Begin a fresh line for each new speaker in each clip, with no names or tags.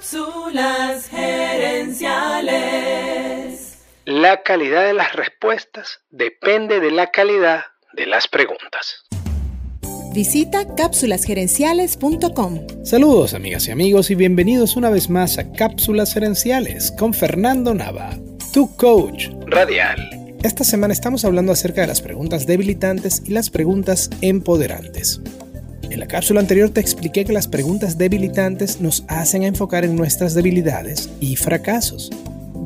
Cápsulas gerenciales.
La calidad de las respuestas depende de la calidad de las preguntas.
Visita cápsulasgerenciales.com.
Saludos amigas y amigos y bienvenidos una vez más a Cápsulas Gerenciales con Fernando Nava, tu coach radial. Esta semana estamos hablando acerca de las preguntas debilitantes y las preguntas empoderantes. En la cápsula anterior te expliqué que las preguntas debilitantes nos hacen enfocar en nuestras debilidades y fracasos,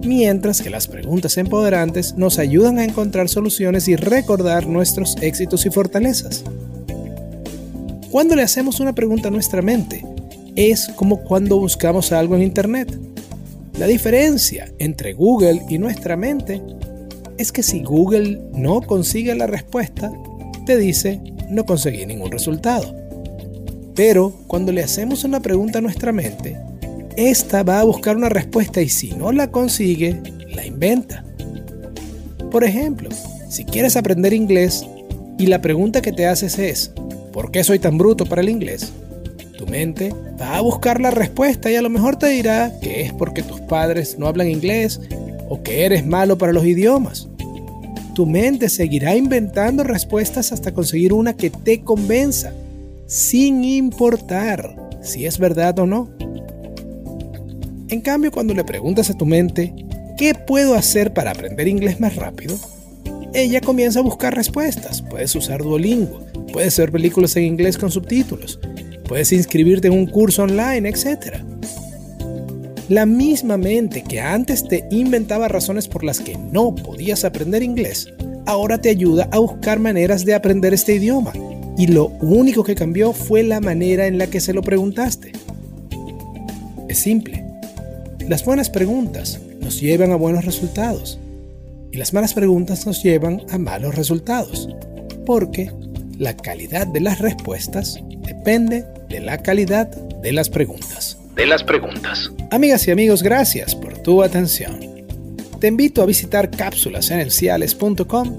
mientras que las preguntas empoderantes nos ayudan a encontrar soluciones y recordar nuestros éxitos y fortalezas. Cuando le hacemos una pregunta a nuestra mente, es como cuando buscamos algo en Internet. La diferencia entre Google y nuestra mente es que si Google no consigue la respuesta, te dice no conseguí ningún resultado. Pero cuando le hacemos una pregunta a nuestra mente, esta va a buscar una respuesta y si no la consigue, la inventa. Por ejemplo, si quieres aprender inglés y la pregunta que te haces es, ¿por qué soy tan bruto para el inglés? Tu mente va a buscar la respuesta y a lo mejor te dirá que es porque tus padres no hablan inglés o que eres malo para los idiomas. Tu mente seguirá inventando respuestas hasta conseguir una que te convenza, sin importar si es verdad o no. En cambio, cuando le preguntas a tu mente, ¿qué puedo hacer para aprender inglés más rápido? Ella comienza a buscar respuestas. Puedes usar Duolingo, puedes ver películas en inglés con subtítulos, puedes inscribirte en un curso online, etc. La misma mente que antes te inventaba razones por las que no podías aprender inglés, ahora te ayuda a buscar maneras de aprender este idioma. Y lo único que cambió fue la manera en la que se lo preguntaste. Es simple. Las buenas preguntas nos llevan a buenos resultados. Y las malas preguntas nos llevan a malos resultados. Porque la calidad de las respuestas depende de la calidad de las preguntas
de las preguntas.
Amigas y amigos, gracias por tu atención. Te invito a visitar cápsulasenenciales.com